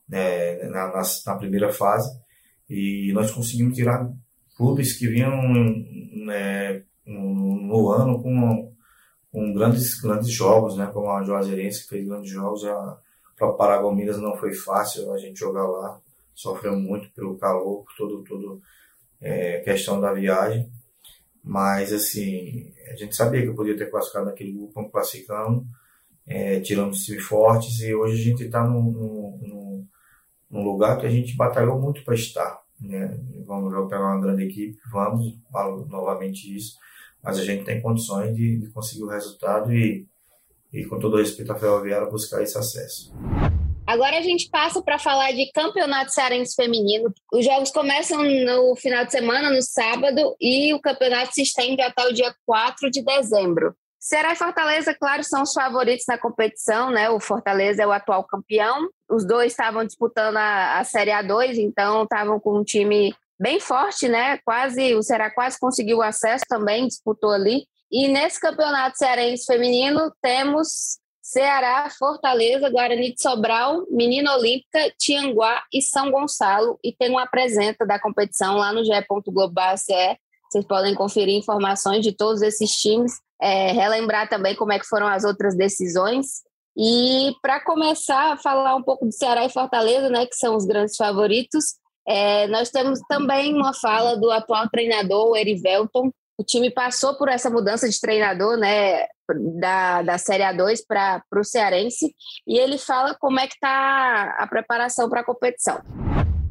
né, na, na, na primeira fase. E nós conseguimos tirar clubes que vinham né, no ano com, com grandes, grandes jogos, né? Como a Juazeirense que fez grandes jogos. Para o Paragominas não foi fácil a gente jogar lá. Sofreu muito pelo calor, por todo, todo é, questão da viagem. Mas, assim, a gente sabia que eu podia ter classificado naquele grupo, como classificando, é, tirando os times fortes. E hoje a gente está num, num, num lugar que a gente batalhou muito para estar. Né? Vamos pegar uma grande equipe, vamos, falo novamente isso mas a gente tem condições de, de conseguir o resultado e, e, com todo respeito à Ferroviária, buscar esse acesso. Agora a gente passa para falar de campeonato cearense feminino. Os jogos começam no final de semana, no sábado, e o campeonato se estende até o dia 4 de dezembro. Ceará e Fortaleza, claro, são os favoritos na competição, né? O Fortaleza é o atual campeão. Os dois estavam disputando a, a Série A2, então estavam com um time bem forte, né? Quase o Ceará quase conseguiu acesso também, disputou ali. E nesse campeonato cearense feminino temos Ceará, Fortaleza, Guarani de Sobral, Menina Olímpica, Tianguá e São Gonçalo. E tem uma apresenta da competição lá no ge.globo.ce. Vocês podem conferir informações de todos esses times, é, relembrar também como é que foram as outras decisões. E para começar a falar um pouco de Ceará e Fortaleza, né, que são os grandes favoritos, é, nós temos também uma fala do atual treinador, o Erivelton. O time passou por essa mudança de treinador, né, da, da Série A2 para o Cearense, e ele fala como é que está a preparação para a competição.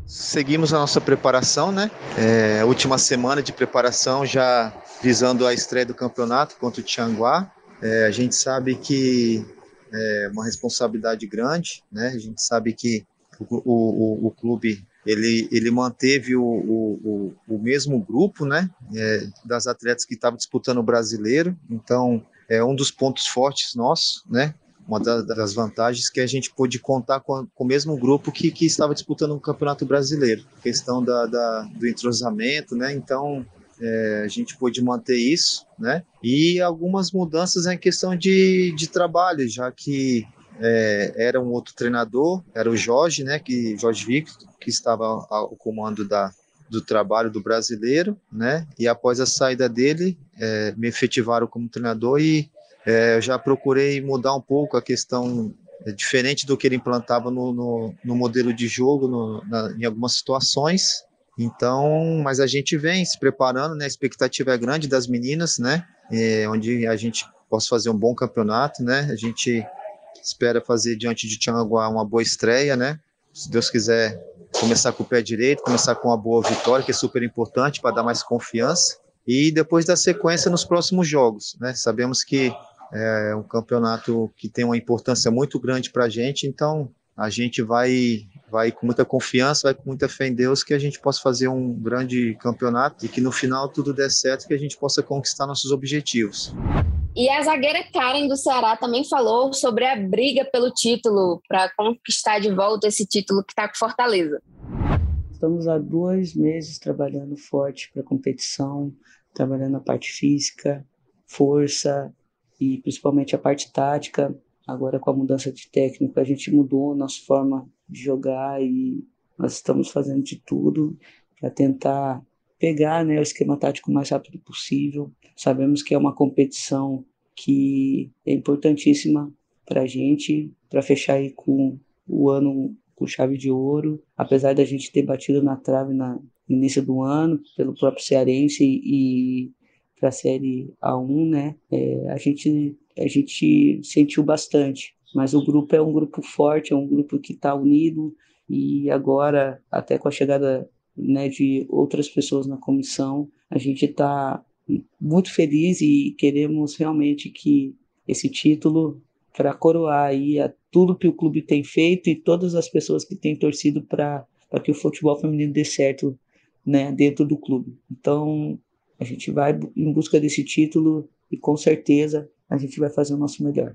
Seguimos a nossa preparação, né? É, última semana de preparação já visando a estreia do campeonato contra o Tianguá. É, a gente sabe que é uma responsabilidade grande, né? A gente sabe que o, o, o clube ele, ele manteve o, o, o, mesmo grupo né, é, das atletas que estavam disputando o brasileiro, então é um dos pontos fortes nossos, né, uma das vantagens que a gente pôde contar com, com o mesmo grupo que, que estava disputando o Campeonato Brasileiro, questão da, da do entrosamento, né, então é, a gente pôde manter isso, né, e algumas mudanças em questão de, de trabalho, já que é, era um outro treinador, era o Jorge, né, que Jorge Victor, que estava ao comando da, do trabalho do brasileiro, né, e após a saída dele, é, me efetivaram como treinador e é, eu já procurei mudar um pouco a questão é, diferente do que ele implantava no, no, no modelo de jogo no, na, em algumas situações. Então, mas a gente vem se preparando, né? A expectativa é grande das meninas, né? É, onde a gente possa fazer um bom campeonato, né? A gente espera fazer diante de Tianguá uma boa estreia, né? Se Deus quiser, começar com o pé direito, começar com uma boa vitória, que é super importante para dar mais confiança. E depois da sequência nos próximos jogos, né? Sabemos que é um campeonato que tem uma importância muito grande para a gente, então a gente vai vai com muita confiança, vai com muita fé em Deus que a gente possa fazer um grande campeonato e que no final tudo dê certo, que a gente possa conquistar nossos objetivos. E a zagueira Karen do Ceará também falou sobre a briga pelo título, para conquistar de volta esse título que está com Fortaleza. Estamos há dois meses trabalhando forte para a competição, trabalhando a parte física, força e principalmente a parte tática. Agora, com a mudança de técnico, a gente mudou a nossa forma de jogar e nós estamos fazendo de tudo para tentar pegar né, o esquema tático o mais rápido possível. Sabemos que é uma competição que é importantíssima para a gente, para fechar aí com o ano com chave de ouro, apesar da gente ter batido na trave na, no início do ano pelo próprio Cearense e, para a Série A1, né? É, a, gente, a gente sentiu bastante, mas o grupo é um grupo forte, é um grupo que está unido e agora, até com a chegada né, de outras pessoas na comissão. A gente está muito feliz e queremos realmente que esse título para coroar aí a tudo que o clube tem feito e todas as pessoas que têm torcido para que o futebol feminino dê certo né, dentro do clube. Então, a gente vai em busca desse título e com certeza a gente vai fazer o nosso melhor.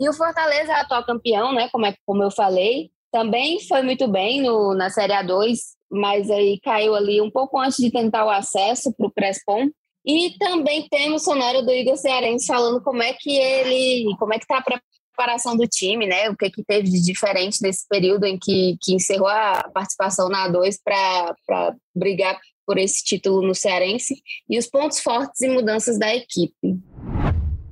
E o Fortaleza é atual campeão, né? Como, é, como eu falei, também foi muito bem no, na Série A2, mas aí caiu ali um pouco antes de tentar o acesso para o Crespon. E também temos o sonoro do Igor Cearense falando como é que ele, como é que está a preparação do time, né? O que, que teve de diferente nesse período em que, que encerrou a participação na A2 para brigar por esse título no Cearense e os pontos fortes e mudanças da equipe.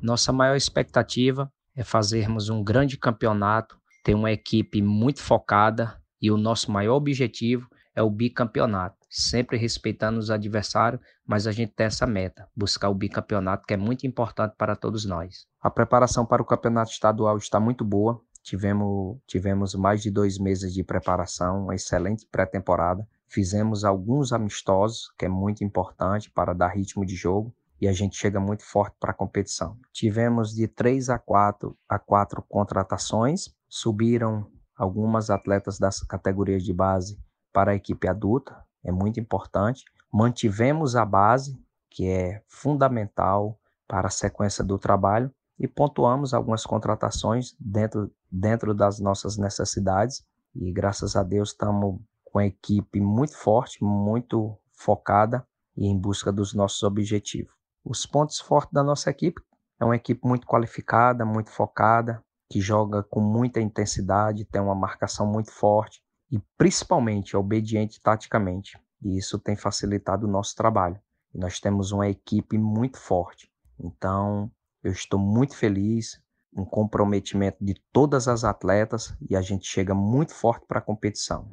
Nossa maior expectativa é fazermos um grande campeonato, ter uma equipe muito focada e o nosso maior objetivo é o bicampeonato, sempre respeitando os adversários, mas a gente tem essa meta, buscar o bicampeonato, que é muito importante para todos nós. A preparação para o campeonato estadual está muito boa, tivemos, tivemos mais de dois meses de preparação, uma excelente pré-temporada, fizemos alguns amistosos, que é muito importante para dar ritmo de jogo, e a gente chega muito forte para a competição. Tivemos de três a quatro a quatro contratações, subiram algumas atletas das categorias de base para a equipe adulta, é muito importante. Mantivemos a base, que é fundamental para a sequência do trabalho, e pontuamos algumas contratações dentro, dentro das nossas necessidades. E graças a Deus estamos com a equipe muito forte, muito focada e em busca dos nossos objetivos. Os pontos fortes da nossa equipe é uma equipe muito qualificada, muito focada, que joga com muita intensidade, tem uma marcação muito forte e principalmente é obediente taticamente. E isso tem facilitado o nosso trabalho. E nós temos uma equipe muito forte. Então, eu estou muito feliz, um comprometimento de todas as atletas e a gente chega muito forte para a competição.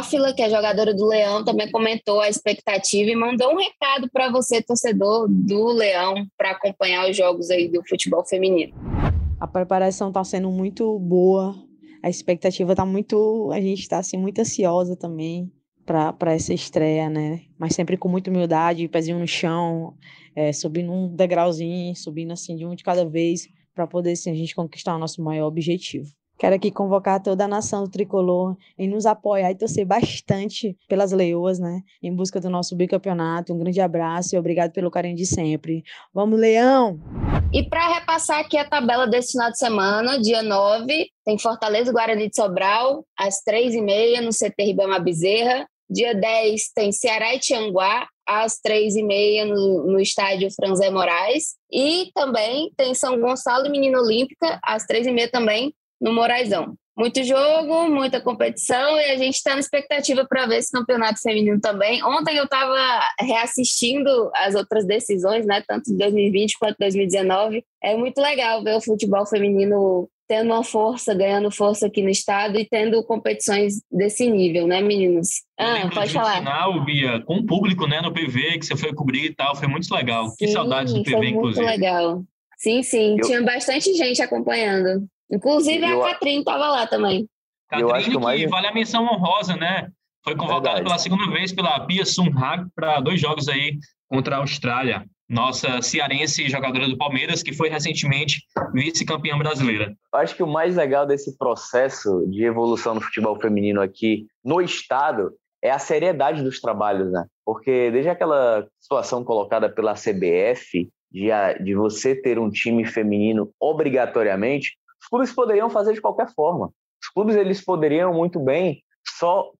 A Táfila, que é jogadora do Leão, também comentou a expectativa e mandou um recado para você, torcedor do Leão, para acompanhar os jogos aí do futebol feminino. A preparação está sendo muito boa, a expectativa está muito. A gente está assim, muito ansiosa também para essa estreia, né? Mas sempre com muita humildade, pezinho no chão, é, subindo um degrauzinho, subindo assim de um de cada vez, para poder assim, a gente conquistar o nosso maior objetivo. Quero aqui convocar toda a nação do tricolor em nos apoiar e torcer bastante pelas leoas, né? Em busca do nosso bicampeonato. Um grande abraço e obrigado pelo carinho de sempre. Vamos, Leão! E para repassar aqui a tabela desse final de semana, dia 9, tem Fortaleza Guarani de Sobral, às 3h30 no CT Ribama Bezerra. Dia 10 tem Ceará e Tianguá, às 3h30 no, no estádio Franzé Moraes. E também tem São Gonçalo e Menina Olímpica, às 3h30 também, no Moraizão. Muito jogo, muita competição e a gente está na expectativa para ver esse campeonato feminino também. Ontem eu estava reassistindo as outras decisões, né, tanto de 2020 quanto 2019. É muito legal ver o futebol feminino tendo uma força, ganhando força aqui no estado e tendo competições desse nível, né, meninos? Ah, pode falar. final, Bia, com o público, né, no PV, que você foi cobrir e tal, foi muito legal. Sim, que saudades do PV, foi inclusive. Muito legal. Sim, sim, eu... tinha bastante gente acompanhando. Inclusive eu... a Catrin estava lá também. Catrin, que, mais... vale a menção honrosa, né? Foi convocada pela segunda vez pela Pia Sunhag para dois jogos aí contra a Austrália. Nossa cearense jogadora do Palmeiras, que foi recentemente vice-campeã brasileira. Eu acho que o mais legal desse processo de evolução do futebol feminino aqui no estado é a seriedade dos trabalhos, né? Porque desde aquela situação colocada pela CBF de, de você ter um time feminino obrigatoriamente, os clubes poderiam fazer de qualquer forma. Os clubes eles poderiam muito bem só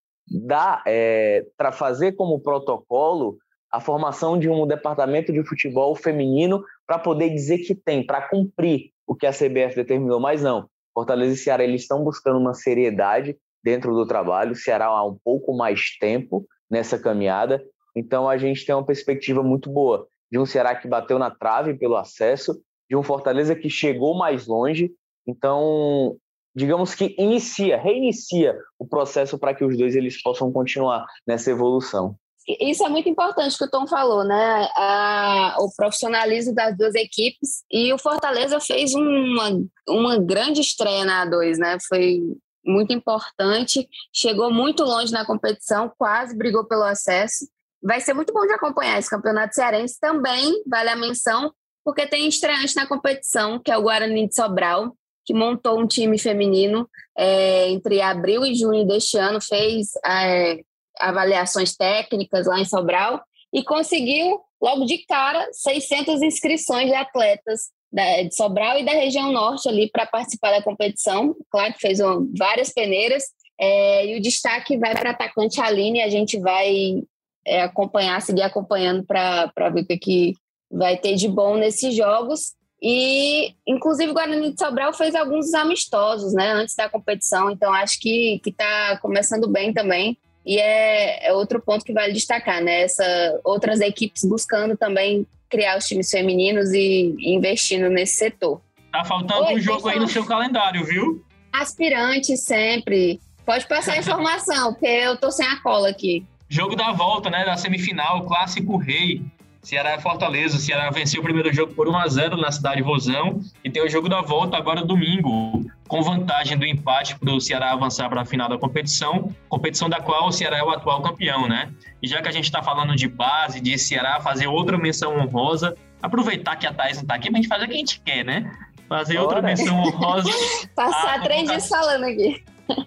dar é, para fazer como protocolo a formação de um departamento de futebol feminino para poder dizer que tem, para cumprir o que a CBF determinou, mas não. Fortaleza e Ceará eles estão buscando uma seriedade dentro do trabalho. O Ceará há um pouco mais tempo nessa caminhada, então a gente tem uma perspectiva muito boa de um Ceará que bateu na trave pelo acesso, de um Fortaleza que chegou mais longe então, digamos que inicia, reinicia o processo para que os dois eles possam continuar nessa evolução. Isso é muito importante que o Tom falou, né? A, o profissionalismo das duas equipes e o Fortaleza fez uma, uma grande estreia na A2, né? Foi muito importante, chegou muito longe na competição, quase brigou pelo acesso. Vai ser muito bom de acompanhar esse campeonato cearense também, vale a menção, porque tem estreante na competição, que é o Guarani de Sobral, que montou um time feminino é, entre abril e junho deste ano, fez é, avaliações técnicas lá em Sobral e conseguiu, logo de cara, 600 inscrições de atletas da, de Sobral e da região norte ali para participar da competição. Claro que fez várias peneiras. É, e o destaque vai para a atacante Aline, a gente vai é, acompanhar, seguir acompanhando para ver o que vai ter de bom nesses jogos. E, inclusive, o Guarani de Sobral fez alguns amistosos, né, antes da competição, então acho que está começando bem também. E é, é outro ponto que vale destacar, né? Essa, outras equipes buscando também criar os times femininos e investindo nesse setor. Tá faltando Oi, um jogo aí no seu calendário, viu? Aspirante sempre. Pode passar a (laughs) informação, porque eu tô sem a cola aqui. Jogo da volta, né? Da semifinal, clássico rei. Ceará e Fortaleza. O Ceará venceu o primeiro jogo por 1 a 0 na cidade de Vozão e tem o jogo da volta agora domingo, com vantagem do empate para o Ceará avançar para a final da competição, competição da qual o Ceará é o atual campeão, né? E já que a gente está falando de base, de Ceará, fazer outra menção honrosa, aproveitar que a Thais não está aqui, a gente fazer o que a gente quer, né? Fazer Bora. outra menção honrosa. (laughs) Passar três dias falando aqui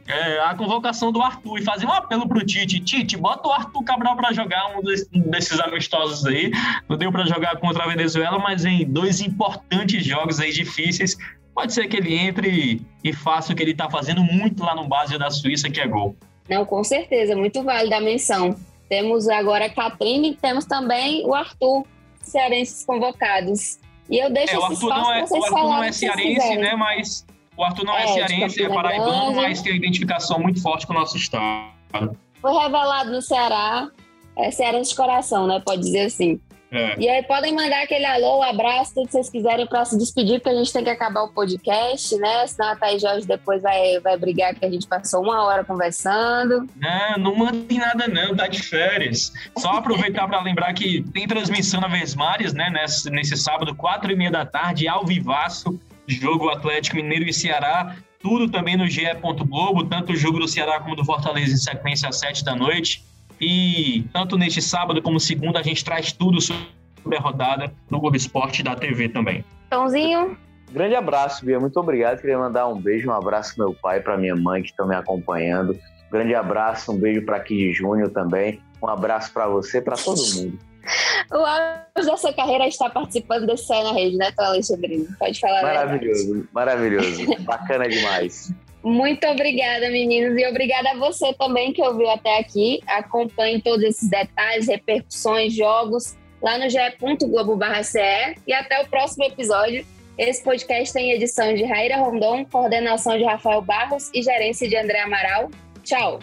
é, a convocação do Arthur e fazer um apelo pro Tite. Tite, bota o Arthur Cabral para jogar um desses amistosos aí. Não deu para jogar contra a Venezuela, mas em dois importantes jogos aí difíceis. Pode ser que ele entre e faça o que ele tá fazendo muito lá no base da Suíça, que é gol. Não, com certeza, muito válida a menção. Temos agora a Catrine e temos também o Arthur, cearenses convocados. E eu deixo é, esse espaço é, vocês O Arthur não é cearense, né? Mas o Arthur não é, é cearense, é paraibano, mas tem uma identificação muito forte com o nosso estado. Foi revelado no Ceará, é cearense de coração, né? Pode dizer assim. É. E aí podem mandar aquele alô, um abraço, tudo que vocês quiserem para se despedir, porque a gente tem que acabar o podcast, né? Senão a Thaís Jorge depois vai, vai brigar que a gente passou uma hora conversando. Não, não mandem nada não, tá de férias. Só aproveitar para lembrar que tem transmissão na Vesmares, né? Nesse, nesse sábado, quatro e meia da tarde, ao vivaço, jogo Atlético Mineiro e Ceará, tudo também no GE. Globo, tanto o jogo do Ceará como do Fortaleza em sequência às sete da noite. E tanto neste sábado como segunda a gente traz tudo sobre a rodada no Globo Esporte da TV também. Tãozinho. Grande abraço, Bia. Muito obrigado. Queria mandar um beijo, um abraço pro meu pai, para minha mãe que estão me acompanhando. Grande abraço, um beijo para Kid Júnior também. Um abraço para você, para todo mundo. O auge da sua carreira está participando desse Sai na Rede, né, Tom Alexandrino? Pode falar. Maravilhoso, maravilhoso. Bacana demais. Muito obrigada, meninos, e obrigada a você também que ouviu até aqui. Acompanhe todos esses detalhes, repercussões, jogos lá no ge.globo.ce e até o próximo episódio. Esse podcast tem edição de Raíra Rondon, coordenação de Rafael Barros e gerência de André Amaral. Tchau!